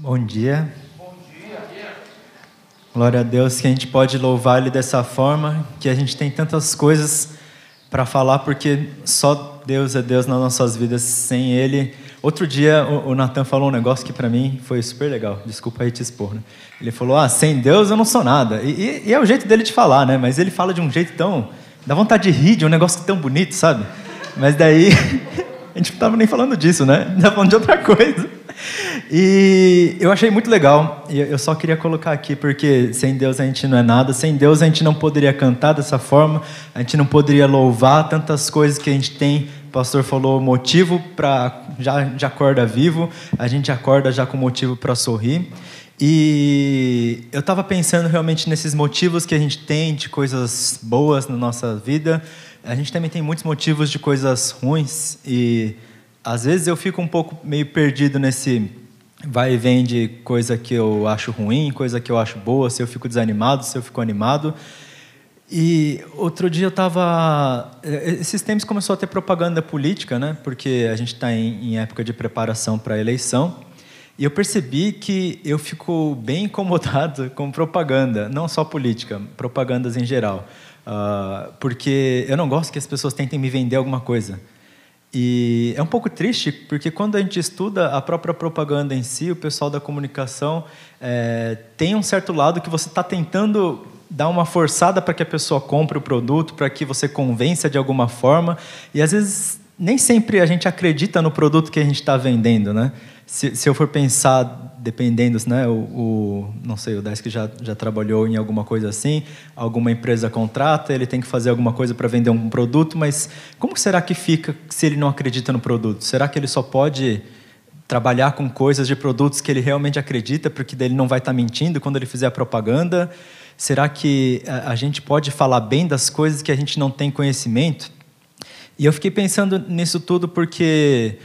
Bom dia. Glória a Deus que a gente pode louvar Ele dessa forma, que a gente tem tantas coisas para falar, porque só Deus é Deus nas nossas vidas. Sem Ele. Outro dia o, o Natan falou um negócio que para mim foi super legal. Desculpa aí te expor. Né? Ele falou: Ah, sem Deus eu não sou nada. E, e, e, é o jeito dele de falar, né? Mas ele fala de um jeito tão. dá vontade de rir de um negócio tão bonito, sabe? Mas daí. a gente não estava nem falando disso, né? Estava falando de outra coisa. E eu achei muito legal, e eu só queria colocar aqui, porque sem Deus a gente não é nada, sem Deus a gente não poderia cantar dessa forma, a gente não poderia louvar tantas coisas que a gente tem. O pastor falou motivo para já, já acorda vivo, a gente acorda já com motivo para sorrir. E eu estava pensando realmente nesses motivos que a gente tem de coisas boas na nossa vida. A gente também tem muitos motivos de coisas ruins e às vezes eu fico um pouco meio perdido nesse vai e vem de coisa que eu acho ruim, coisa que eu acho boa, se eu fico desanimado, se eu fico animado. E outro dia eu estava. Esses tempos começou a ter propaganda política, né? Porque a gente está em, em, época de preparação para a eleição. E eu percebi que eu fico bem incomodado com propaganda, não só política, propagandas em geral. Uh, porque eu não gosto que as pessoas tentem me vender alguma coisa. E é um pouco triste, porque quando a gente estuda a própria propaganda em si, o pessoal da comunicação é, tem um certo lado que você está tentando dar uma forçada para que a pessoa compre o produto, para que você convença de alguma forma, e às vezes nem sempre a gente acredita no produto que a gente está vendendo, né? Se, se, eu for pensar, dependendo, né, o, o não sei, o Desk já, já trabalhou em alguma coisa assim, alguma empresa contrata, ele tem que fazer alguma coisa para vender um produto, mas como será que fica se ele não acredita no produto? Será que ele só pode trabalhar com coisas de produtos que ele realmente acredita, porque ele não vai estar tá mentindo quando ele fizer a propaganda? Será que a, a gente pode falar bem das coisas que a gente não tem conhecimento? E eu fiquei pensando nisso tudo porque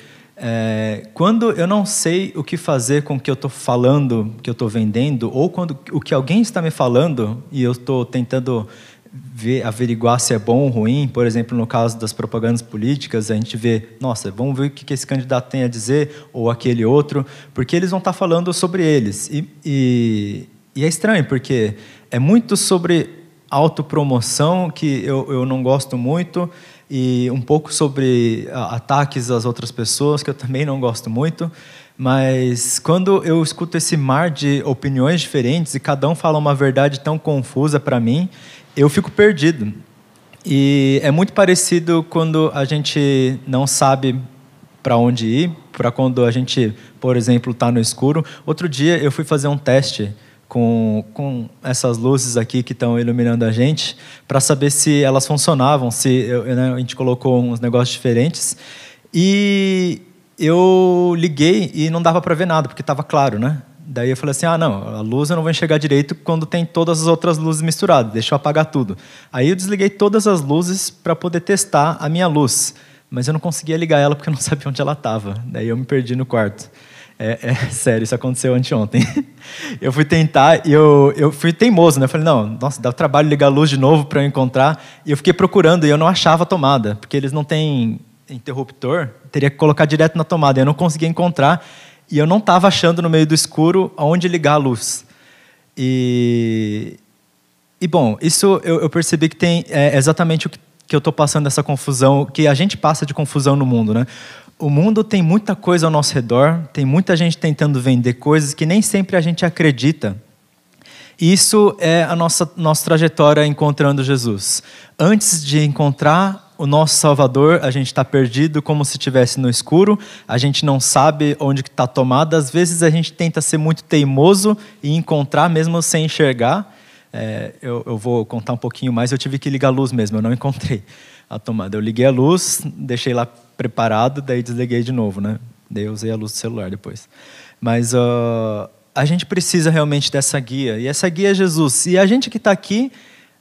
é, quando eu não sei o que fazer com o que eu estou falando, que eu estou vendendo, ou quando o que alguém está me falando e eu estou tentando ver, averiguar se é bom ou ruim, por exemplo, no caso das propagandas políticas, a gente vê, nossa, vamos ver o que esse candidato tem a dizer, ou aquele outro, porque eles vão estar falando sobre eles. E, e, e é estranho, porque é muito sobre autopromoção, que eu, eu não gosto muito, e um pouco sobre ataques às outras pessoas, que eu também não gosto muito. Mas quando eu escuto esse mar de opiniões diferentes e cada um fala uma verdade tão confusa para mim, eu fico perdido. E é muito parecido quando a gente não sabe para onde ir, para quando a gente, por exemplo, está no escuro. Outro dia eu fui fazer um teste com, com essas luzes aqui que estão iluminando a gente, para saber se elas funcionavam, se eu, né, a gente colocou uns negócios diferentes. E eu liguei e não dava para ver nada, porque estava claro, né? Daí eu falei assim: ah, não, a luz eu não vou enxergar direito quando tem todas as outras luzes misturadas, deixa eu apagar tudo. Aí eu desliguei todas as luzes para poder testar a minha luz, mas eu não conseguia ligar ela porque eu não sabia onde ela estava. Daí eu me perdi no quarto. É, é, sério, isso aconteceu anteontem. Eu fui tentar e eu, eu fui teimoso, né? Falei, não, nossa, dá trabalho ligar a luz de novo para eu encontrar. E eu fiquei procurando e eu não achava a tomada, porque eles não têm interruptor, teria que colocar direto na tomada. Eu não conseguia encontrar e eu não estava achando no meio do escuro aonde ligar a luz. E, e bom, isso eu, eu percebi que tem é, exatamente o que, que eu estou passando essa confusão, que a gente passa de confusão no mundo, né? O mundo tem muita coisa ao nosso redor, tem muita gente tentando vender coisas que nem sempre a gente acredita. Isso é a nossa, nossa trajetória encontrando Jesus. Antes de encontrar o nosso Salvador, a gente está perdido como se estivesse no escuro, a gente não sabe onde está tomada. Às vezes a gente tenta ser muito teimoso e encontrar mesmo sem enxergar. É, eu, eu vou contar um pouquinho mais. Eu tive que ligar a luz mesmo, eu não encontrei a tomada. Eu liguei a luz, deixei lá preparado, daí desliguei de novo, né? Daí usei a luz do celular depois. Mas uh, a gente precisa realmente dessa guia. E essa guia é Jesus. E a gente que está aqui,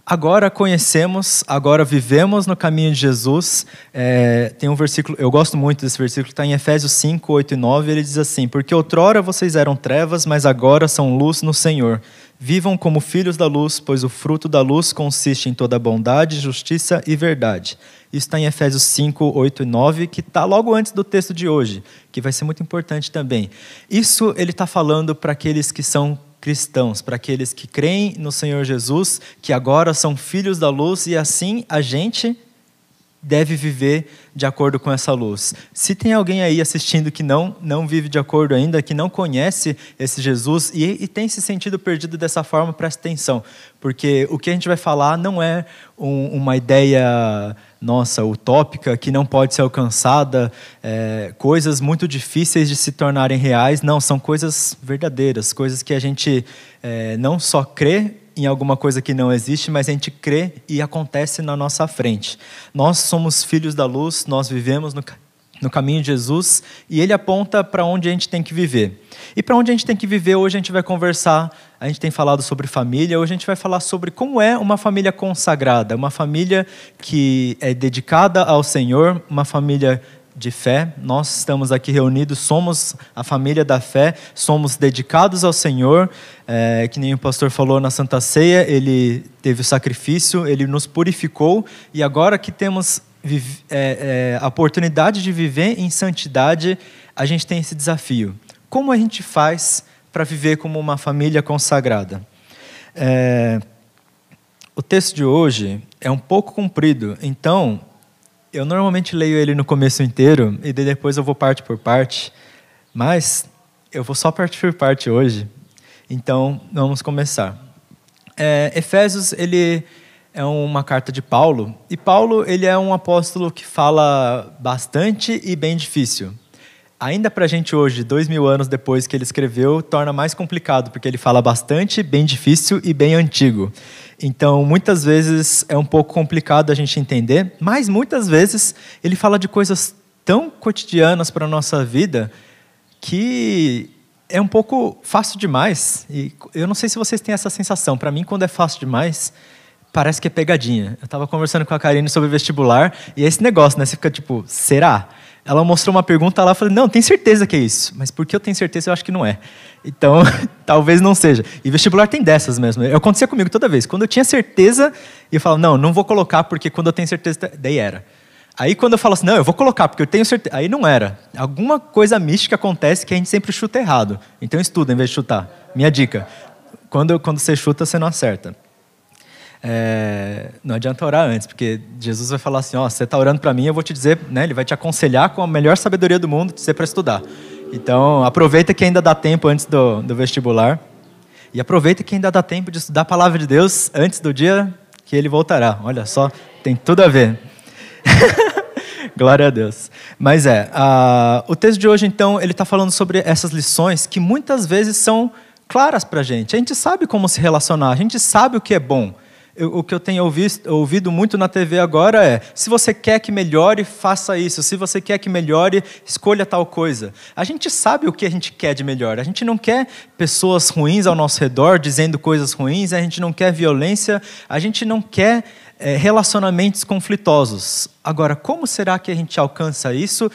agora conhecemos, agora vivemos no caminho de Jesus. É, tem um versículo, eu gosto muito desse versículo, está em Efésios 5, 8 e 9. Ele diz assim: Porque outrora vocês eram trevas, mas agora são luz no Senhor. Vivam como filhos da luz, pois o fruto da luz consiste em toda bondade, justiça e verdade. Isso está em Efésios 5, 8 e 9, que está logo antes do texto de hoje, que vai ser muito importante também. Isso ele está falando para aqueles que são cristãos, para aqueles que creem no Senhor Jesus, que agora são filhos da luz e assim a gente deve viver de acordo com essa luz. Se tem alguém aí assistindo que não não vive de acordo ainda, que não conhece esse Jesus e, e tem se sentido perdido dessa forma, preste atenção, porque o que a gente vai falar não é um, uma ideia nossa utópica que não pode ser alcançada, é, coisas muito difíceis de se tornarem reais. Não, são coisas verdadeiras, coisas que a gente é, não só crê em alguma coisa que não existe, mas a gente crê e acontece na nossa frente. Nós somos filhos da luz, nós vivemos no, no caminho de Jesus e ele aponta para onde a gente tem que viver. E para onde a gente tem que viver, hoje a gente vai conversar, a gente tem falado sobre família, hoje a gente vai falar sobre como é uma família consagrada, uma família que é dedicada ao Senhor, uma família de fé. Nós estamos aqui reunidos, somos a família da fé, somos dedicados ao Senhor. É, que nem o pastor falou na Santa Ceia, ele teve o sacrifício, ele nos purificou e agora que temos é, é, a oportunidade de viver em santidade, a gente tem esse desafio. Como a gente faz para viver como uma família consagrada? É, o texto de hoje é um pouco comprido, então eu normalmente leio ele no começo inteiro e depois eu vou parte por parte, mas eu vou só parte por parte hoje. Então, vamos começar. É, Efésios, ele é uma carta de Paulo, e Paulo ele é um apóstolo que fala bastante e bem difícil. Ainda para a gente hoje, dois mil anos depois que ele escreveu, torna mais complicado, porque ele fala bastante, bem difícil e bem antigo. Então, muitas vezes é um pouco complicado a gente entender, mas muitas vezes ele fala de coisas tão cotidianas para a nossa vida que é um pouco fácil demais. E eu não sei se vocês têm essa sensação. Para mim, quando é fácil demais, parece que é pegadinha. Eu estava conversando com a Karine sobre vestibular e é esse negócio, né? Você fica tipo, será? Ela mostrou uma pergunta lá, eu falei, não, tem certeza que é isso. Mas porque eu tenho certeza, eu acho que não é. Então, talvez não seja. E vestibular tem dessas mesmo. Acontecia comigo toda vez. Quando eu tinha certeza, eu falava, não, não vou colocar, porque quando eu tenho certeza, daí era. Aí quando eu falo assim, não, eu vou colocar, porque eu tenho certeza. Aí não era. Alguma coisa mística acontece que a gente sempre chuta errado. Então estuda em vez de chutar. Minha dica. Quando, quando você chuta, você não acerta. É, não adianta orar antes, porque Jesus vai falar assim: ó, você está orando para mim, eu vou te dizer, né? Ele vai te aconselhar com a melhor sabedoria do mundo, dizer para estudar. Então, aproveita que ainda dá tempo antes do, do vestibular. E aproveita que ainda dá tempo de estudar a palavra de Deus antes do dia que ele voltará. Olha só, tem tudo a ver. Glória a Deus. Mas é, o texto de hoje, então, ele está falando sobre essas lições que muitas vezes são claras para a gente. A gente sabe como se relacionar, a gente sabe o que é bom. Eu, o que eu tenho ouvido, ouvido muito na TV agora é: se você quer que melhore, faça isso. Se você quer que melhore, escolha tal coisa. A gente sabe o que a gente quer de melhor. A gente não quer pessoas ruins ao nosso redor dizendo coisas ruins, a gente não quer violência, a gente não quer é, relacionamentos conflitosos. Agora, como será que a gente alcança isso?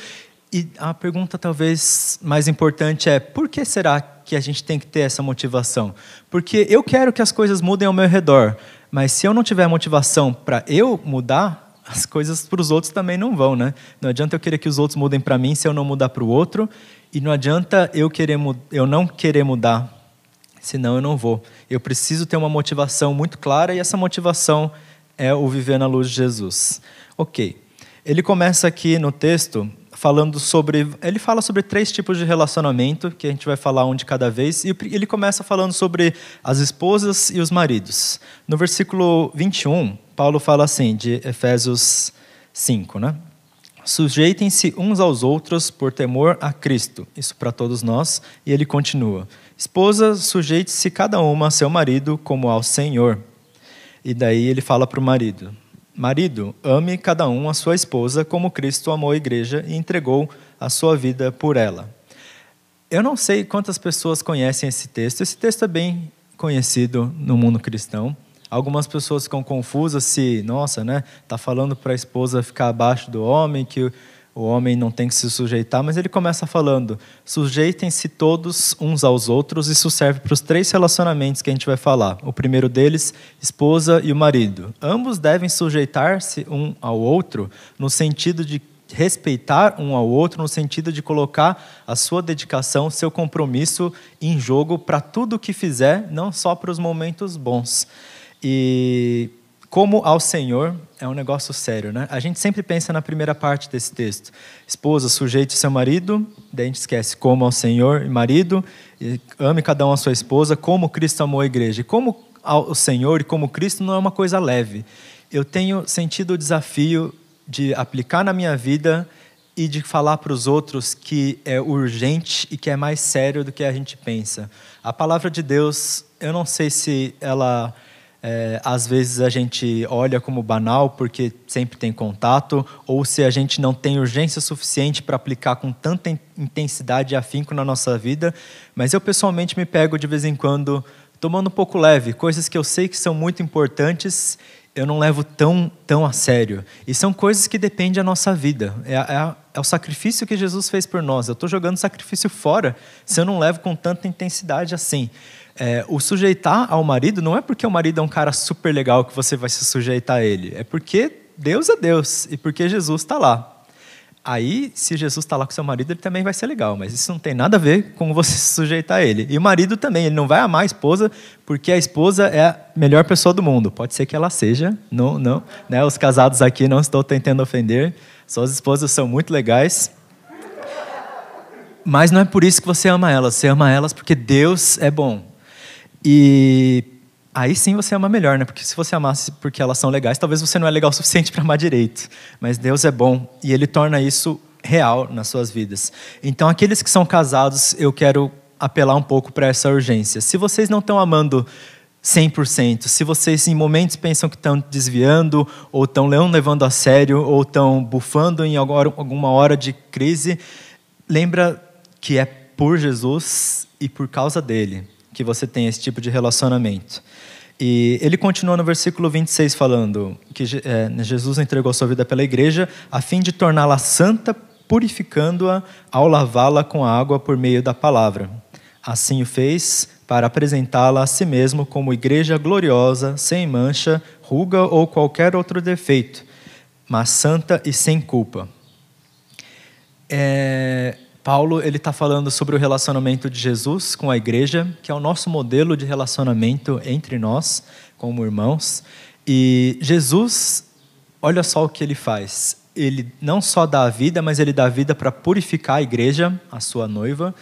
E a pergunta talvez mais importante é: por que será que a gente tem que ter essa motivação? Porque eu quero que as coisas mudem ao meu redor. Mas se eu não tiver motivação para eu mudar, as coisas para os outros também não vão, né? Não adianta eu querer que os outros mudem para mim se eu não mudar para o outro, e não adianta eu querer eu não querer mudar, senão eu não vou. Eu preciso ter uma motivação muito clara e essa motivação é o viver na luz de Jesus. OK. Ele começa aqui no texto falando sobre. Ele fala sobre três tipos de relacionamento, que a gente vai falar um de cada vez, e ele começa falando sobre as esposas e os maridos. No versículo 21, Paulo fala assim, de Efésios 5, né? Sujeitem-se uns aos outros por temor a Cristo. Isso para todos nós. E ele continua: Esposas, sujeite-se cada uma a seu marido como ao Senhor. E daí ele fala para o marido: Marido, ame cada um a sua esposa como Cristo amou a igreja e entregou a sua vida por ela. Eu não sei quantas pessoas conhecem esse texto. Esse texto é bem conhecido no mundo cristão. Algumas pessoas ficam confusas se, nossa, né, tá falando para a esposa ficar abaixo do homem, que o homem não tem que se sujeitar, mas ele começa falando: sujeitem-se todos uns aos outros, isso serve para os três relacionamentos que a gente vai falar. O primeiro deles, esposa e o marido. Ambos devem sujeitar-se um ao outro no sentido de respeitar um ao outro no sentido de colocar a sua dedicação, seu compromisso em jogo para tudo o que fizer, não só para os momentos bons. E como ao Senhor é um negócio sério, né? A gente sempre pensa na primeira parte desse texto. Esposa, sujeite seu marido, daí a gente esquece como ao Senhor e marido, e ame cada um a sua esposa, como Cristo amou a igreja. E como ao Senhor e como Cristo não é uma coisa leve. Eu tenho sentido o desafio de aplicar na minha vida e de falar para os outros que é urgente e que é mais sério do que a gente pensa. A palavra de Deus, eu não sei se ela é, às vezes a gente olha como banal porque sempre tem contato, ou se a gente não tem urgência suficiente para aplicar com tanta intensidade e afinco na nossa vida. Mas eu pessoalmente me pego de vez em quando tomando um pouco leve, coisas que eu sei que são muito importantes eu não levo tão, tão a sério. E são coisas que dependem da nossa vida. É, é, é o sacrifício que Jesus fez por nós. Eu estou jogando sacrifício fora se eu não levo com tanta intensidade assim. É, o sujeitar ao marido não é porque o marido é um cara super legal que você vai se sujeitar a ele. É porque Deus é Deus e porque Jesus está lá. Aí, se Jesus está lá com seu marido, ele também vai ser legal, mas isso não tem nada a ver com você se sujeitar a ele. E o marido também, ele não vai amar a esposa porque a esposa é a melhor pessoa do mundo. Pode ser que ela seja, não, não. Né? Os casados aqui não estou tentando ofender, suas esposas são muito legais. Mas não é por isso que você ama elas, você ama elas porque Deus é bom. E aí sim você ama melhor, né? Porque se você amasse porque elas são legais, talvez você não é legal o suficiente para amar direito. Mas Deus é bom e Ele torna isso real nas suas vidas. Então, aqueles que são casados, eu quero apelar um pouco para essa urgência. Se vocês não estão amando 100%, se vocês em momentos pensam que estão desviando, ou estão levando a sério, ou estão bufando em alguma hora de crise, lembra que é por Jesus e por causa dele que você tem esse tipo de relacionamento. E ele continua no versículo 26 falando que é, Jesus entregou a sua vida pela igreja a fim de torná-la santa, purificando-a ao lavá-la com água por meio da palavra. Assim o fez para apresentá-la a si mesmo como igreja gloriosa, sem mancha, ruga ou qualquer outro defeito, mas santa e sem culpa. É, Paulo ele está falando sobre o relacionamento de Jesus com a igreja, que é o nosso modelo de relacionamento entre nós, como irmãos. E Jesus, olha só o que ele faz. Ele não só dá a vida, mas ele dá a vida para purificar a igreja, a sua noiva.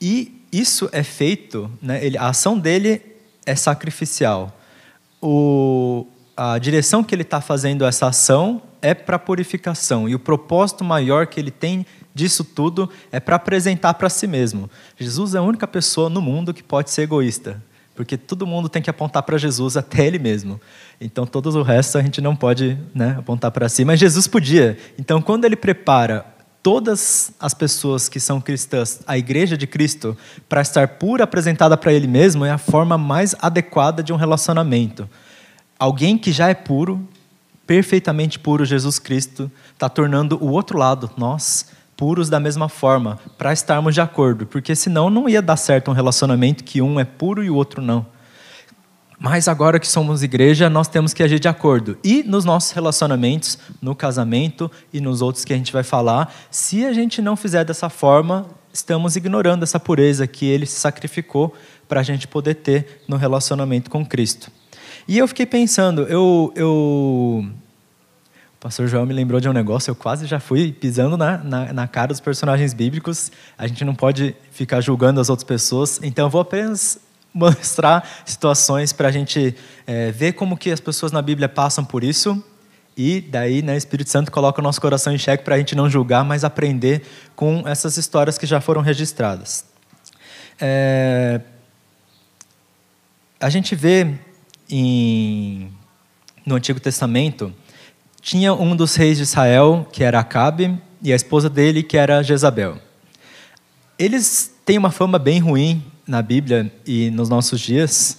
E isso é feito, né, ele, a ação dele é sacrificial. O, a direção que ele está fazendo essa ação é para purificação. E o propósito maior que ele tem disso tudo é para apresentar para si mesmo. Jesus é a única pessoa no mundo que pode ser egoísta, porque todo mundo tem que apontar para Jesus até ele mesmo. Então, todo o resto a gente não pode né, apontar para si, mas Jesus podia. Então, quando ele prepara todas as pessoas que são cristãs, a igreja de Cristo, para estar pura, apresentada para ele mesmo, é a forma mais adequada de um relacionamento. Alguém que já é puro, perfeitamente puro, Jesus Cristo, está tornando o outro lado, nós, puros da mesma forma, para estarmos de acordo, porque senão não ia dar certo um relacionamento que um é puro e o outro não. Mas agora que somos igreja, nós temos que agir de acordo. E nos nossos relacionamentos, no casamento e nos outros que a gente vai falar, se a gente não fizer dessa forma, estamos ignorando essa pureza que ele se sacrificou para a gente poder ter no relacionamento com Cristo. E eu fiquei pensando, eu, eu o pastor João me lembrou de um negócio, eu quase já fui pisando na, na, na, cara dos personagens bíblicos. A gente não pode ficar julgando as outras pessoas, então eu vou apenas mostrar situações para a gente é, ver como que as pessoas na Bíblia passam por isso e daí né, o Espírito Santo coloca o nosso coração em xeque para a gente não julgar, mas aprender com essas histórias que já foram registradas. É, a gente vê em, no Antigo Testamento tinha um dos reis de Israel, que era Acabe, e a esposa dele, que era Jezabel. Eles têm uma fama bem ruim na Bíblia e nos nossos dias,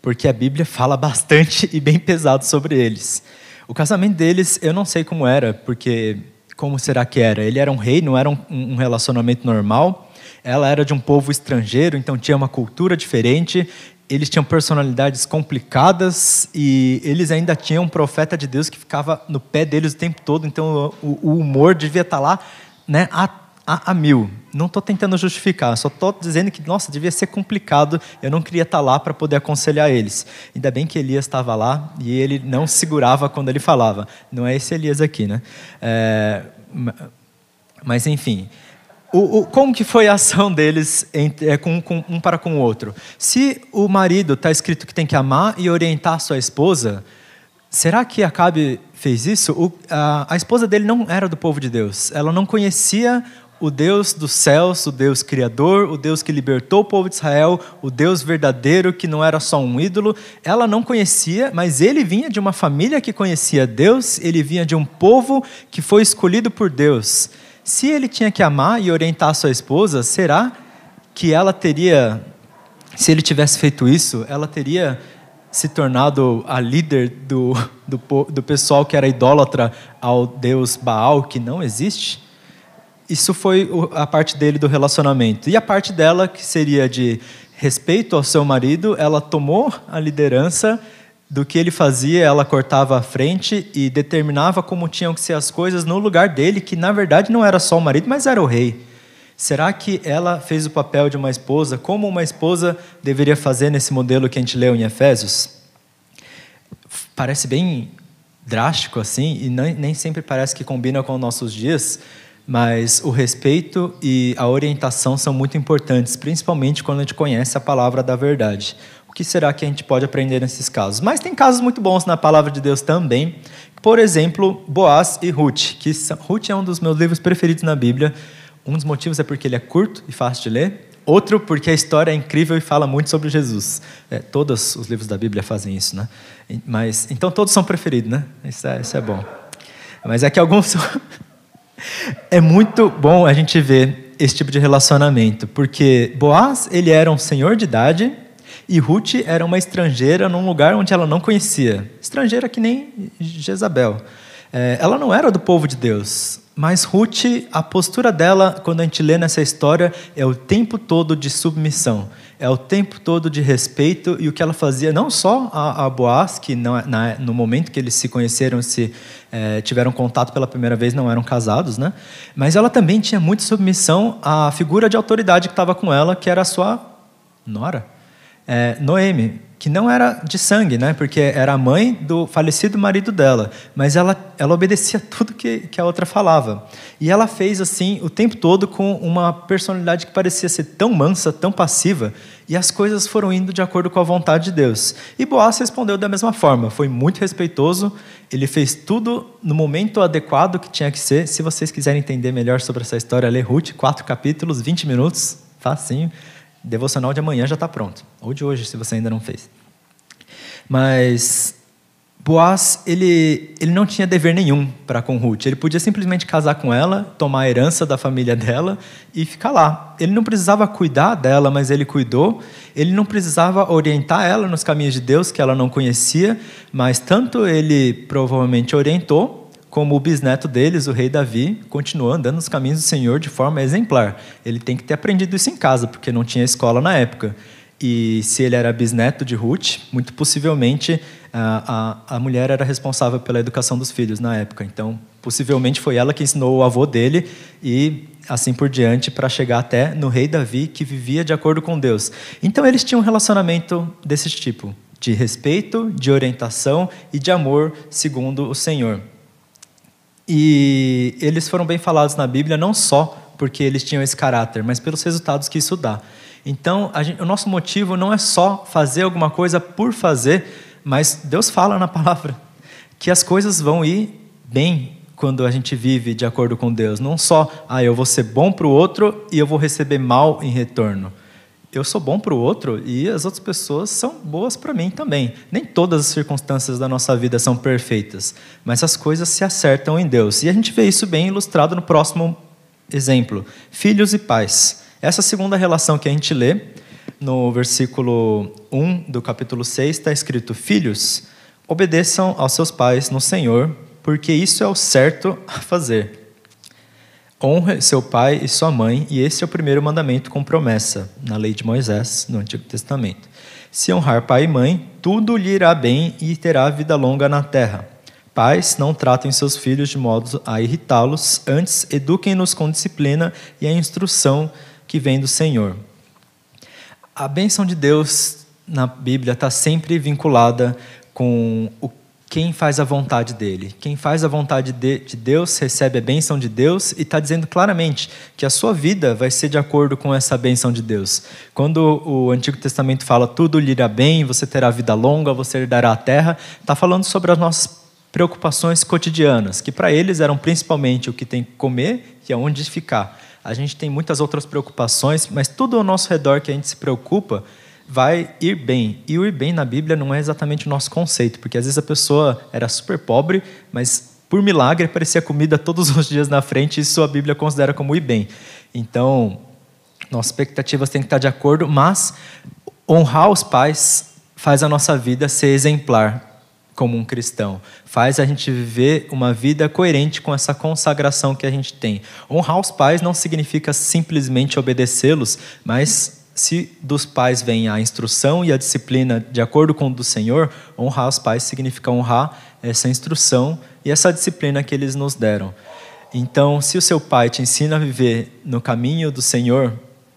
porque a Bíblia fala bastante e bem pesado sobre eles. O casamento deles, eu não sei como era, porque como será que era? Ele era um rei, não era um, relacionamento normal. Ela era de um povo estrangeiro, então tinha uma cultura diferente. Eles tinham personalidades complicadas e eles ainda tinham um profeta de Deus que ficava no pé deles o tempo todo. Então o, o humor devia estar lá, né, a, a, a mil. Não estou tentando justificar, só estou dizendo que nossa devia ser complicado. Eu não queria estar lá para poder aconselhar eles. Ainda bem que Elias estava lá e ele não segurava quando ele falava. Não é esse Elias aqui, né? É, mas enfim, o, o, como que foi a ação deles é, com, com, um para com o outro? Se o marido está escrito que tem que amar e orientar sua esposa, será que Acabe fez isso? O, a, a esposa dele não era do povo de Deus. Ela não conhecia o Deus dos céus, o Deus criador, o Deus que libertou o povo de Israel, o Deus verdadeiro que não era só um ídolo. Ela não conhecia, mas ele vinha de uma família que conhecia Deus, ele vinha de um povo que foi escolhido por Deus. Se ele tinha que amar e orientar sua esposa, será que ela teria, se ele tivesse feito isso, ela teria se tornado a líder do, do, do pessoal que era idólatra ao deus Baal, que não existe? Isso foi a parte dele do relacionamento. E a parte dela, que seria de respeito ao seu marido, ela tomou a liderança do que ele fazia, ela cortava a frente e determinava como tinham que ser as coisas no lugar dele, que na verdade não era só o marido, mas era o rei. Será que ela fez o papel de uma esposa como uma esposa deveria fazer nesse modelo que a gente leu em Efésios? Parece bem drástico assim, e nem sempre parece que combina com os nossos dias, mas o respeito e a orientação são muito importantes, principalmente quando a gente conhece a palavra da verdade que será que a gente pode aprender nesses casos? Mas tem casos muito bons na palavra de Deus também. Por exemplo, Boaz e Ruth, que Ruth é um dos meus livros preferidos na Bíblia. Um dos motivos é porque ele é curto e fácil de ler. Outro, porque a história é incrível e fala muito sobre Jesus. É, todos os livros da Bíblia fazem isso, né? Mas, então todos são preferidos, né? Isso é, isso é bom. Mas é que alguns são... É muito bom a gente ver esse tipo de relacionamento, porque Boaz, ele era um senhor de idade, e Ruth era uma estrangeira num lugar onde ela não conhecia. Estrangeira que nem Jezabel. É, ela não era do povo de Deus. Mas Ruth, a postura dela, quando a gente lê nessa história, é o tempo todo de submissão, é o tempo todo de respeito, e o que ela fazia, não só a, a Boaz, que não, na, no momento que eles se conheceram, se é, tiveram contato pela primeira vez, não eram casados, né? mas ela também tinha muita submissão à figura de autoridade que estava com ela, que era a sua nora é, Noemi, que não era de sangue, né? porque era a mãe do falecido marido dela, mas ela, ela obedecia tudo que, que a outra falava. E ela fez assim o tempo todo com uma personalidade que parecia ser tão mansa, tão passiva, e as coisas foram indo de acordo com a vontade de Deus. E Boaz respondeu da mesma forma, foi muito respeitoso, ele fez tudo no momento adequado que tinha que ser. Se vocês quiserem entender melhor sobre essa história, lê Ruth, quatro capítulos, 20 minutos, facinho devocional de amanhã já está pronto, ou de hoje, se você ainda não fez. Mas Boaz, ele, ele não tinha dever nenhum para com Ruth. Ele podia simplesmente casar com ela, tomar a herança da família dela e ficar lá. Ele não precisava cuidar dela, mas ele cuidou. Ele não precisava orientar ela nos caminhos de Deus, que ela não conhecia, mas tanto ele provavelmente orientou, como o bisneto deles, o rei Davi, continuou andando nos caminhos do Senhor de forma exemplar. Ele tem que ter aprendido isso em casa, porque não tinha escola na época. E se ele era bisneto de Ruth, muito possivelmente a, a, a mulher era responsável pela educação dos filhos na época. Então, possivelmente foi ela que ensinou o avô dele e assim por diante para chegar até no rei Davi que vivia de acordo com Deus. Então eles tinham um relacionamento desse tipo, de respeito, de orientação e de amor segundo o Senhor. E eles foram bem falados na Bíblia não só porque eles tinham esse caráter, mas pelos resultados que isso dá. Então, gente, o nosso motivo não é só fazer alguma coisa por fazer, mas Deus fala na palavra que as coisas vão ir bem quando a gente vive de acordo com Deus. Não só, ah, eu vou ser bom para o outro e eu vou receber mal em retorno eu sou bom para o outro e as outras pessoas são boas para mim também. Nem todas as circunstâncias da nossa vida são perfeitas, mas as coisas se acertam em Deus. E a gente vê isso bem ilustrado no próximo exemplo: filhos e pais. Essa segunda relação que a gente lê, no versículo 1 do capítulo 6, está escrito: Filhos, obedeçam aos seus pais no Senhor, porque isso é o certo a fazer. Honre seu pai e sua mãe, e esse é o primeiro mandamento com promessa, na lei de Moisés, no Antigo Testamento. Se honrar pai e mãe, tudo lhe irá bem e terá vida longa na terra. Pais, não tratem seus filhos de modo a irritá-los, antes eduquem-nos com disciplina e a instrução que vem do Senhor. A bênção de Deus na Bíblia está sempre vinculada com o quem faz a vontade dele. Quem faz a vontade de, Deus recebe a bênção de Deus e está dizendo claramente que a sua vida vai ser de acordo com essa bênção de Deus. Quando o Antigo Testamento fala tudo lhe irá bem, você terá vida longa, você herdará a terra, está falando sobre as nossas preocupações cotidianas, que para eles eram principalmente o que tem que comer e aonde ficar. A gente tem muitas outras preocupações, mas tudo ao nosso redor que a gente se preocupa vai ir bem. E o ir bem na Bíblia não é exatamente o nosso conceito, porque às vezes a pessoa era super pobre, mas por milagre aparecia comida todos os dias na frente, e isso a Bíblia considera como ir bem. Então, nossas expectativas têm que estar de acordo, mas honrar os pais faz a nossa vida ser exemplar como um cristão. Faz a gente viver uma vida coerente com essa consagração que a gente tem. Honrar os pais não significa simplesmente obedecê-los, mas se dos pais vem a instrução e a disciplina de acordo com o do Senhor, honrar os pais significa honrar essa instrução e essa disciplina que eles nos deram. Então, se o seu pai te ensina a viver no caminho do Senhor,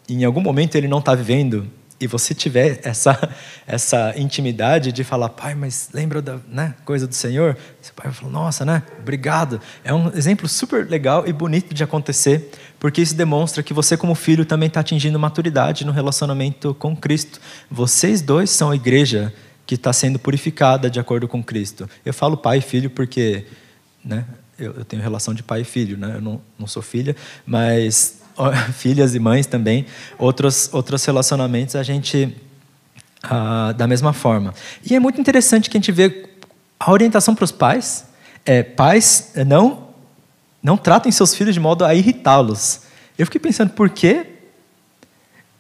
e em algum momento ele não está vivendo, e você tiver essa, essa intimidade de falar, pai, mas lembra da né, coisa do Senhor? Seu pai falar, nossa, né? Obrigado. É um exemplo super legal e bonito de acontecer, porque isso demonstra que você, como filho, também está atingindo maturidade no relacionamento com Cristo. Vocês dois são a igreja que está sendo purificada de acordo com Cristo. Eu falo pai e filho porque né, eu, eu tenho relação de pai e filho, né? eu não, não sou filha, mas filhas e mães também, outros, outros relacionamentos a gente ah, da mesma forma. E é muito interessante que a gente vê a orientação para os pais. É, pais não não tratem seus filhos de modo a irritá-los. Eu fiquei pensando por que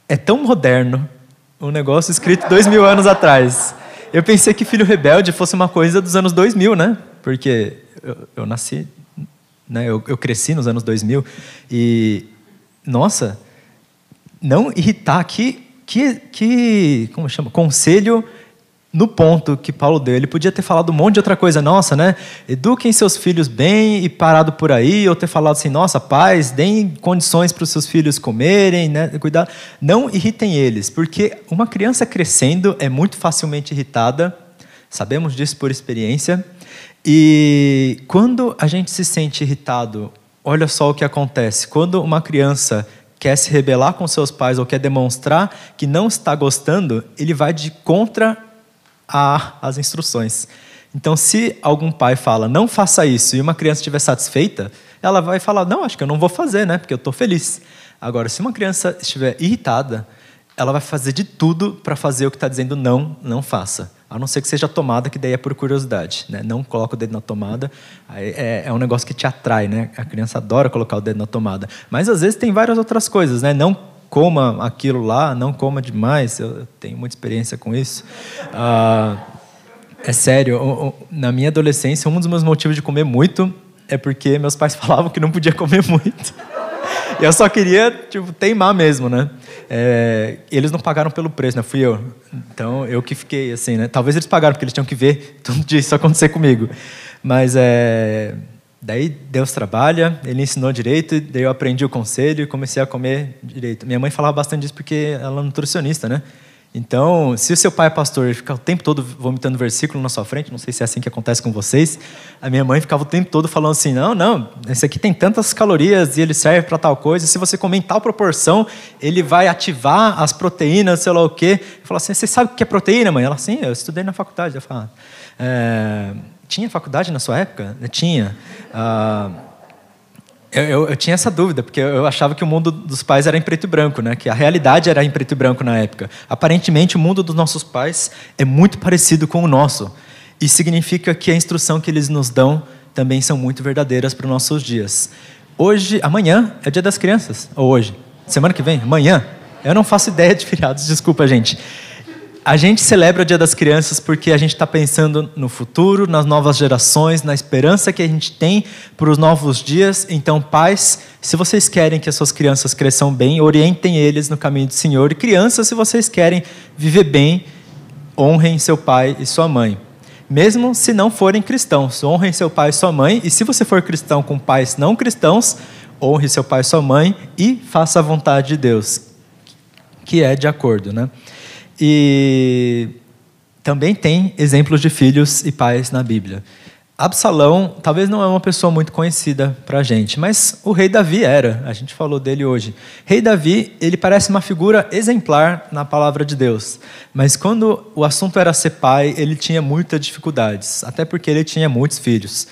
é tão moderno um negócio escrito dois mil anos atrás. Eu pensei que filho rebelde fosse uma coisa dos anos 2000, né? Porque eu, eu nasci, né? Eu, eu, cresci nos anos 2000 e nossa, não irritar, que, que, que como chama? Conselho no ponto que Paulo deu. Ele podia ter falado um monte de outra coisa, nossa, né? Eduquem seus filhos bem e parado por aí, ou ter falado assim, nossa, pais, deem condições para os seus filhos comerem, né? Cuidar. Não irritem eles, porque uma criança crescendo é muito facilmente irritada, sabemos disso por experiência. E quando a gente se sente irritado olha só o que acontece. Quando uma criança quer se rebelar com seus pais ou quer demonstrar que não está gostando, ele vai de contra a, as instruções. Então, se algum pai fala, não faça isso, e uma criança estiver satisfeita, ela vai falar, não, acho que eu não vou fazer, né? Porque eu estou feliz. Agora, se uma criança estiver irritada, ela vai fazer de tudo para fazer o que está dizendo não, não faça. A não ser que seja tomada, que daí é por curiosidade. Né? Não coloca o dedo na tomada. É, é, um negócio que te atrai, né? A criança adora colocar o dedo na tomada. Mas às vezes tem várias outras coisas, né? Não coma aquilo lá, não coma demais. Eu tenho muita experiência com isso. Ah, é sério, na minha adolescência, um dos meus motivos de comer muito é porque meus pais falavam que não podia comer muito. Eu só queria, tipo, teimar mesmo, né? É, eles não pagaram pelo preço, né? Fui eu. Então, eu que fiquei, assim, né? Talvez eles pagaram, porque eles tinham que ver tudo isso acontecer comigo. Mas, é... Daí, Deus trabalha, Ele ensinou direito, daí eu aprendi o conselho e comecei a comer direito. Minha mãe falava bastante disso porque ela é nutricionista, né? Então, se o seu pai é pastor e fica o tempo todo vomitando versículo na sua frente, não sei se é assim que acontece com vocês, a minha mãe ficava o tempo todo falando assim: não, não, esse aqui tem tantas calorias e ele serve para tal coisa, se você comer em tal proporção, ele vai ativar as proteínas, sei lá o quê. Eu falava assim: você sabe o que é proteína, mãe? Ela, sim, eu estudei na faculdade. Eu falava, é, tinha faculdade na sua época? Tinha. Ah, eu, eu, eu, tinha essa dúvida, porque eu achava que o mundo dos pais era em preto e branco, né? que a realidade era em preto e branco na época. Aparentemente, o mundo dos nossos pais é muito parecido com o nosso. E significa que a instrução que eles nos dão também são muito verdadeiras para os nossos dias. Hoje, amanhã é dia das crianças, ou hoje? Semana que vem? Amanhã? Eu não faço ideia de feriados, desculpa, gente. A gente celebra o Dia das Crianças porque a gente está pensando no futuro, nas novas gerações, na esperança que a gente tem para os novos dias. Então, pais, se vocês querem que as suas crianças cresçam bem, orientem eles no caminho do Senhor. E crianças, se vocês querem viver bem, honrem seu pai e sua mãe. Mesmo se não forem cristãos, honrem seu pai e sua mãe. E se você for cristão com pais não cristãos, honre seu pai e sua mãe e faça a vontade de Deus, que é de acordo, né? E também tem exemplos de filhos e pais na Bíblia. Absalão talvez não é uma pessoa muito conhecida para a gente, mas o rei Davi era, a gente falou dele hoje. Rei Davi, ele parece uma figura exemplar na palavra de Deus, mas quando o assunto era ser pai, ele tinha muitas dificuldades, até porque ele tinha muitos filhos.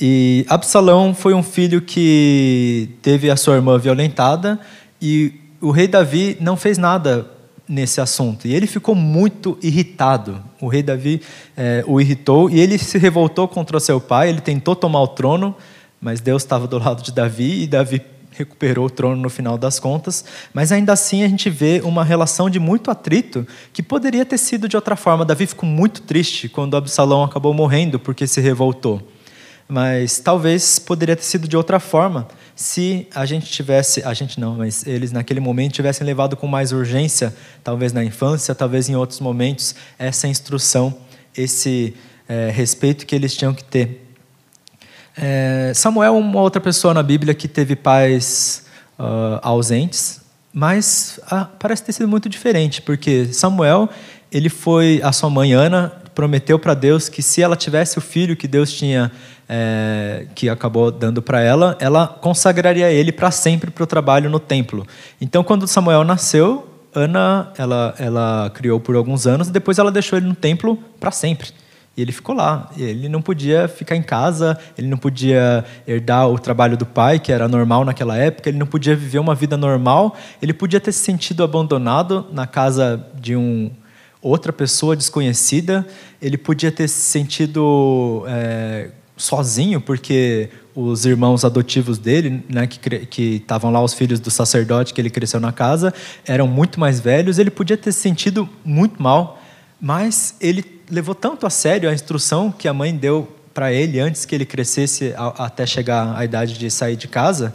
E Absalão foi um filho que teve a sua irmã violentada e o rei Davi não fez nada nesse assunto. E ele ficou muito irritado. O rei Davi é, o irritou e ele se revoltou contra seu pai. Ele tentou tomar o trono, mas Deus estava do lado de Davi e Davi recuperou o trono no final das contas. Mas ainda assim a gente vê uma relação de muito atrito que poderia ter sido de outra forma. Davi ficou muito triste quando Absalão acabou morrendo porque se revoltou. Mas talvez poderia ter sido de outra forma se a gente tivesse, a gente não, mas eles naquele momento tivessem levado com mais urgência, talvez na infância, talvez em outros momentos, essa instrução, esse é, respeito que eles tinham que ter. É, Samuel é uma outra pessoa na Bíblia que teve pais uh, ausentes, mas ah, parece ter sido muito diferente, porque Samuel, ele foi, a sua mãe Ana prometeu para Deus que se ela tivesse o filho que Deus tinha é, que acabou dando para ela, ela consagraria ele para sempre para o trabalho no templo. Então, quando Samuel nasceu, Ana ela, ela criou por alguns anos e depois ela deixou ele no templo para sempre. E ele ficou lá. Ele não podia ficar em casa, ele não podia herdar o trabalho do pai, que era normal naquela época, ele não podia viver uma vida normal, ele podia ter se sentido abandonado na casa de um outra pessoa desconhecida, ele podia ter se sentido é, sozinho, porque os irmãos adotivos dele, né, que estavam lá os filhos do sacerdote que ele cresceu na casa, eram muito mais velhos. Ele podia ter se sentido muito mal, mas ele levou tanto a sério a instrução que a mãe deu para ele antes que ele crescesse até chegar à idade de sair de casa,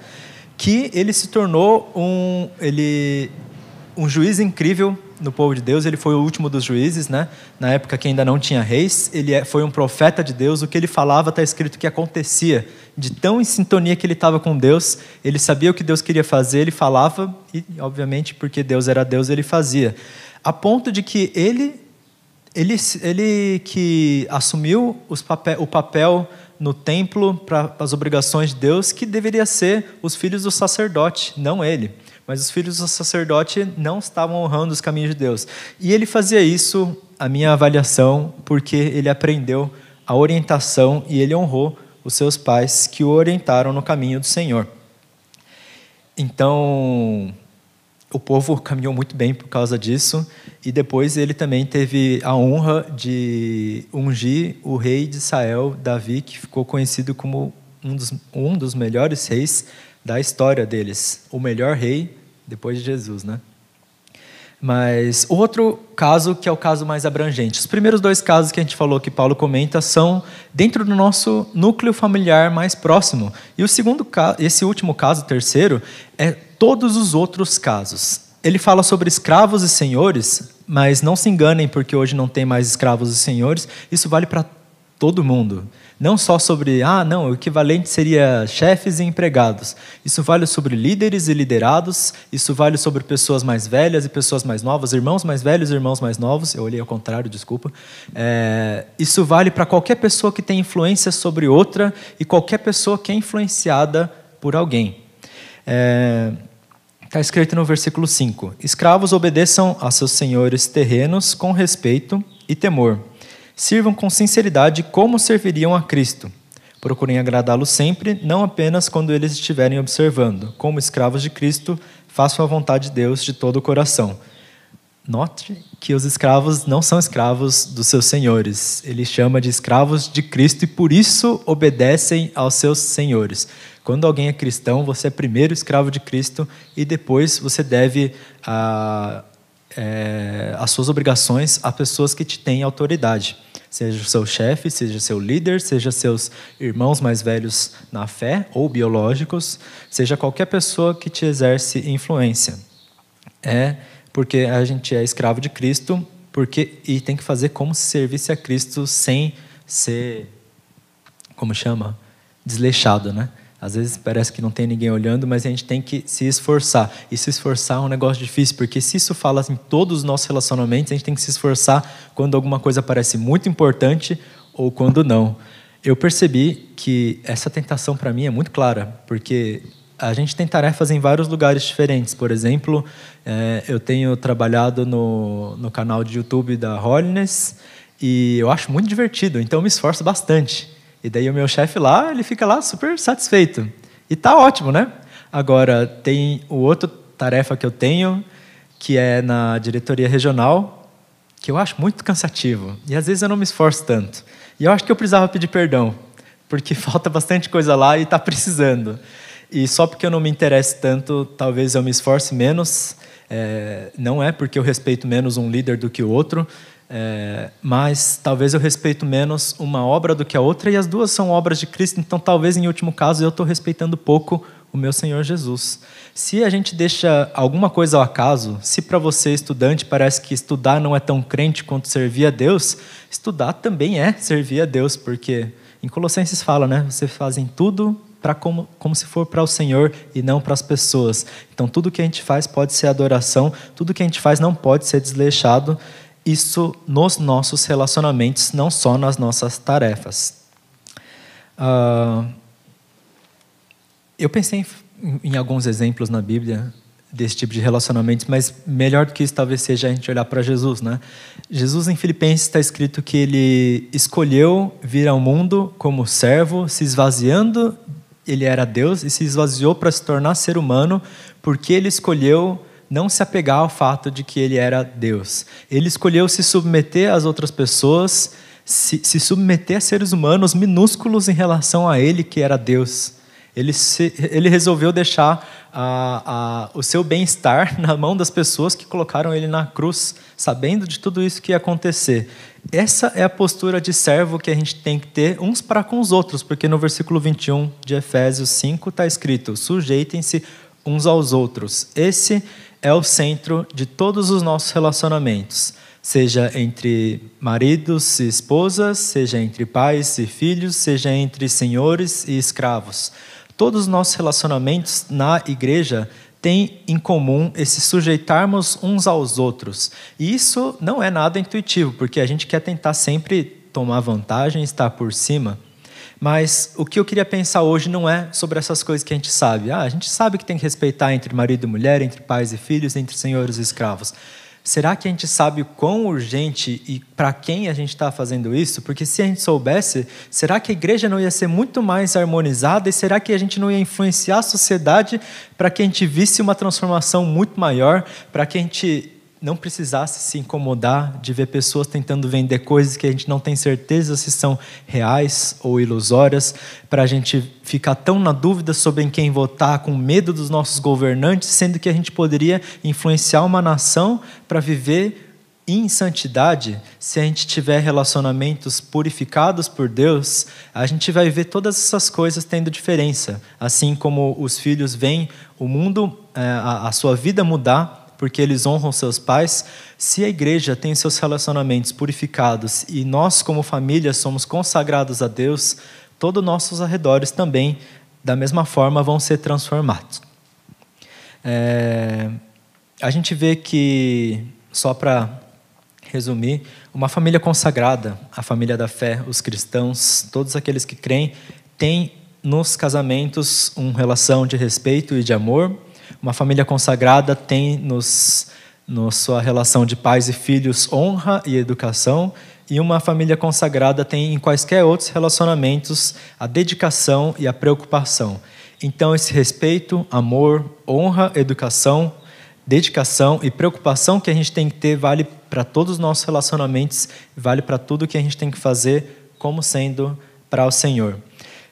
que ele se tornou um ele um juiz incrível no povo de Deus, ele foi o último dos juízes, né? na época que ainda não tinha reis, ele é, foi um profeta de Deus, o que ele falava está escrito que acontecia, de tão em sintonia que ele estava com Deus, ele sabia o que Deus queria fazer, ele falava, e obviamente porque Deus era Deus, ele fazia. A ponto de que ele, ele, ele que assumiu papel, o papel no templo para as obrigações de Deus, que deveria ser os filhos do sacerdote, não ele. Mas os filhos do sacerdote não estavam honrando os caminhos de Deus. E ele fazia isso, a minha avaliação, porque ele aprendeu a orientação e ele honrou os seus pais que o orientaram no caminho do Senhor. Então, o povo caminhou muito bem por causa disso, e depois ele também teve a honra de ungir o rei de Israel, Davi, que ficou conhecido como um dos, um dos melhores reis da história deles, o melhor rei depois de Jesus, né? Mas outro caso que é o caso mais abrangente. Os primeiros dois casos que a gente falou que Paulo comenta são dentro do nosso núcleo familiar mais próximo. E o segundo esse último caso, terceiro, é todos os outros casos. Ele fala sobre escravos e senhores, mas não se enganem porque hoje não tem mais escravos e senhores. Isso vale para todo mundo. Não só sobre, ah, não, o equivalente seria chefes e empregados. Isso vale sobre líderes e liderados, isso vale sobre pessoas mais velhas e pessoas mais novas, irmãos mais velhos e irmãos mais novos. Eu olhei ao contrário, desculpa. É, isso vale para qualquer pessoa que tem influência sobre outra e qualquer pessoa que é influenciada por alguém. Está é, escrito no versículo 5: Escravos obedeçam a seus senhores terrenos com respeito e temor Sirvam com sinceridade como serviriam a Cristo. Procurem agradá-lo sempre, não apenas quando eles estiverem observando. Como escravos de Cristo, façam a vontade de Deus de todo o coração. Note que os escravos não são escravos dos seus senhores. Ele chama de escravos de Cristo e por isso obedecem aos seus senhores. Quando alguém é cristão, você é primeiro escravo de Cristo e depois você deve ah, é, as suas obrigações a pessoas que te têm autoridade. Seja o seu chefe, seja seu líder, seja seus irmãos mais velhos na fé ou biológicos, seja qualquer pessoa que te exerce influência. É porque a gente é escravo de Cristo porque e tem que fazer como se servisse a Cristo sem ser como chama desleixado, né? Às vezes parece que não tem ninguém olhando, mas a gente tem que se esforçar. E se esforçar é um negócio difícil, porque se isso fala em todos os nossos relacionamentos, a gente tem que se esforçar quando alguma coisa parece muito importante ou quando não. Eu percebi que essa tentação para mim é muito clara, porque a gente tem tarefas em vários lugares diferentes. Por exemplo, é, eu tenho trabalhado no, no canal de YouTube da Holiness e eu acho muito divertido, então eu me esforço bastante. E daí o meu chefe lá, ele fica lá super satisfeito. E tá ótimo, né? Agora, tem o outro tarefa que eu tenho, que é na diretoria regional, que eu acho muito cansativo. E às vezes eu não me esforço tanto. E eu acho que eu precisava pedir perdão, porque falta bastante coisa lá e está precisando. E só porque eu não me interesso tanto, talvez eu me esforce menos. É, não é porque eu respeito menos um líder do que o outro, é, mas talvez eu respeito menos uma obra do que a outra, e as duas são obras de Cristo, então talvez em último caso eu estou respeitando pouco o meu Senhor Jesus. Se a gente deixa alguma coisa ao acaso, se para você, estudante, parece que estudar não é tão crente quanto servir a Deus, estudar também é servir a Deus, porque em Colossenses fala, né? Vocês fazem tudo para como, como se for para o Senhor e não para as pessoas. Então tudo que a gente faz pode ser adoração, tudo que a gente faz não pode ser desleixado isso nos nossos relacionamentos, não só nas nossas tarefas. Uh, eu pensei em, em, alguns exemplos na Bíblia desse tipo de relacionamentos, mas melhor do que isso talvez seja a gente olhar para Jesus, né? Jesus em Filipenses está escrito que ele escolheu vir ao mundo como servo, se esvaziando, ele era Deus e se esvaziou para se tornar ser humano, porque ele escolheu não se apegar ao fato de que ele era Deus. Ele escolheu se submeter às outras pessoas, se, se submeter a seres humanos minúsculos em relação a ele, que era Deus. Ele, se, ele resolveu deixar a, a, o seu bem-estar na mão das pessoas que colocaram ele na cruz, sabendo de tudo isso que ia acontecer. Essa é a postura de servo que a gente tem que ter uns para com os outros, porque no versículo 21 de Efésios 5 está escrito: sujeitem-se uns aos outros. Esse é o centro de todos os nossos relacionamentos, seja entre maridos e esposas, seja entre pais e filhos, seja entre senhores e escravos. Todos os nossos relacionamentos na igreja têm em comum esse sujeitarmos uns aos outros. E isso não é nada intuitivo, porque a gente quer tentar sempre tomar vantagem, estar por cima. Mas o que eu queria pensar hoje não é sobre essas coisas que a gente sabe. Ah, a gente sabe que tem que respeitar entre marido e mulher, entre pais e filhos, entre senhores e escravos. Será que a gente sabe quão urgente e para quem a gente está fazendo isso? Porque se a gente soubesse, será que a igreja não ia ser muito mais harmonizada e será que a gente não ia influenciar a sociedade para que a gente visse uma transformação muito maior, para que a gente não precisasse se incomodar de ver pessoas tentando vender coisas que a gente não tem certeza se são reais ou ilusórias, para a gente ficar tão na dúvida sobre em quem votar, com medo dos nossos governantes, sendo que a gente poderia influenciar uma nação para viver em santidade, se a gente tiver relacionamentos purificados por Deus, a gente vai ver todas essas coisas tendo diferença. Assim como os filhos veem o mundo, eh, a sua vida mudar porque eles honram seus pais, se a igreja tem seus relacionamentos purificados e nós, como família, somos consagrados a Deus, todos os nossos arredores também, da mesma forma, vão ser transformados. É, a gente vê que, só para resumir, uma família consagrada, a família da fé, os cristãos, todos aqueles que creem, têm nos casamentos uma relação de respeito e de amor, uma família consagrada tem nos, na sua relação de pais e filhos honra e educação, e uma família consagrada tem em quaisquer outros relacionamentos a dedicação e a preocupação. Então, esse respeito, amor, honra, educação, dedicação e preocupação que a gente tem que ter vale para todos os nossos relacionamentos, vale para tudo que a gente tem que fazer como sendo para o Senhor.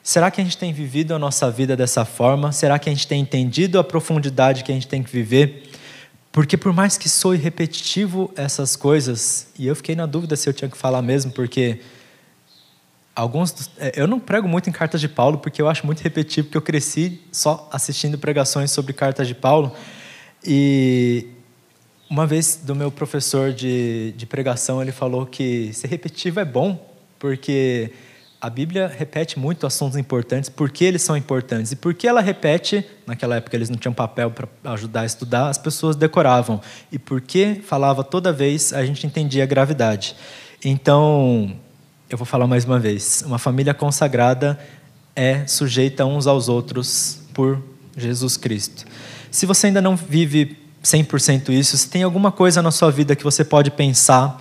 Será que a gente tem vivido a nossa vida dessa forma? Será que a gente tem entendido a profundidade que a gente tem que viver? Porque por mais que soe repetitivo essas coisas, e eu fiquei na dúvida se eu tinha que falar mesmo, porque alguns é, eu não prego muito em cartas de Paulo porque eu acho muito repetitivo porque eu cresci só assistindo pregações sobre cartas de Paulo e uma vez do meu professor de, de pregação ele falou que ser repetitivo é bom porque a Bíblia repete muito assuntos importantes, por que eles são importantes. E porque ela repete, naquela época eles não tinham papel para ajudar a estudar, as pessoas decoravam. E porque falava toda vez, a gente entendia a gravidade. Então, eu vou falar mais uma vez: uma família consagrada é sujeita uns aos outros por Jesus Cristo. Se você ainda não vive 100% isso, se tem alguma coisa na sua vida que você pode pensar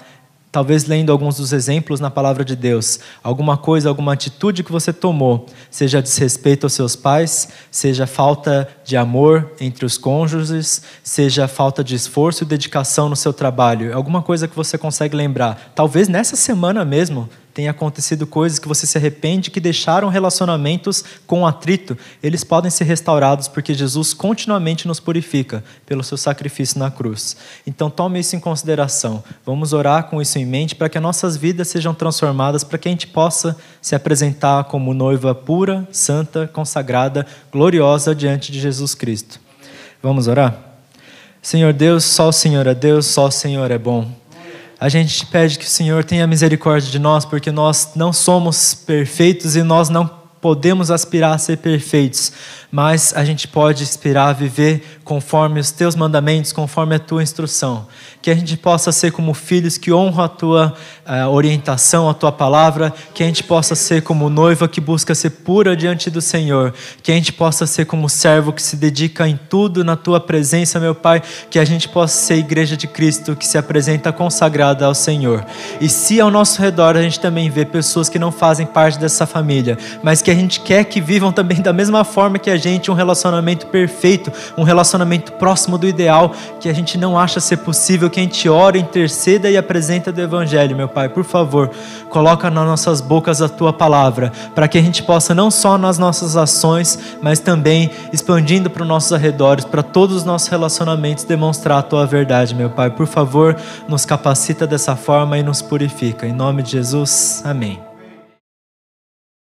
talvez lendo alguns dos exemplos na palavra de Deus, alguma coisa, alguma atitude que você tomou, seja desrespeito aos seus pais, seja falta de amor entre os cônjuges, seja falta de esforço e dedicação no seu trabalho, alguma coisa que você consegue lembrar, talvez nessa semana mesmo, tem acontecido coisas que você se arrepende que deixaram relacionamentos com atrito, eles podem ser restaurados porque Jesus continuamente nos purifica pelo seu sacrifício na cruz. Então tome isso em consideração. Vamos orar com isso em mente para que as nossas vidas sejam transformadas, para que a gente possa se apresentar como noiva pura, santa, consagrada, gloriosa diante de Jesus Cristo. Vamos orar? Senhor Deus, só o Senhor é Deus, só o Senhor é bom. A gente te pede que o Senhor tenha misericórdia de nós, porque nós não somos perfeitos e nós não podemos aspirar a ser perfeitos, mas a gente pode aspirar a viver conforme os teus mandamentos, conforme a tua instrução. Que a gente possa ser como filhos que honram a tua uh, orientação, a tua palavra, que a gente possa ser como noiva que busca ser pura diante do Senhor, que a gente possa ser como servo que se dedica em tudo na tua presença, meu Pai, que a gente possa ser igreja de Cristo que se apresenta consagrada ao Senhor. E se ao nosso redor a gente também vê pessoas que não fazem parte dessa família, mas que a gente quer que vivam também da mesma forma que a gente um relacionamento perfeito, um relacionamento próximo do ideal, que a gente não acha ser possível, que a gente ora, interceda e apresenta do Evangelho, meu Pai. Por favor, coloca nas nossas bocas a Tua palavra, para que a gente possa não só nas nossas ações, mas também expandindo para os nossos arredores, para todos os nossos relacionamentos, demonstrar a Tua verdade, meu Pai. Por favor, nos capacita dessa forma e nos purifica. Em nome de Jesus, amém.